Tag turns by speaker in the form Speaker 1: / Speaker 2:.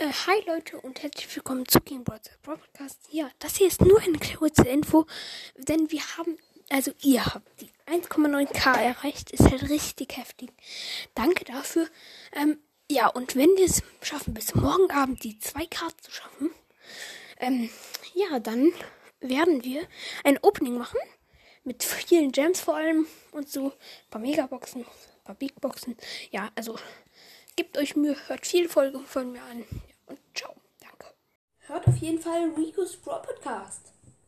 Speaker 1: Äh, hi Leute und herzlich willkommen zu Game Podcast. Ja, das hier ist nur eine kurze Info, denn wir haben, also ihr habt die 1,9k erreicht, ist halt richtig heftig. Danke dafür. Ähm, ja, und wenn wir es schaffen, bis morgen Abend die 2k zu schaffen, ähm, ja, dann werden wir ein Opening machen. Mit vielen Gems vor allem und so. Ein paar Megaboxen, ein paar Bigboxen. Ja, also gebt euch Mühe, hört viele Folgen von mir an. Ja, und ciao. Danke.
Speaker 2: Hört auf jeden Fall Rico's Pro Podcast.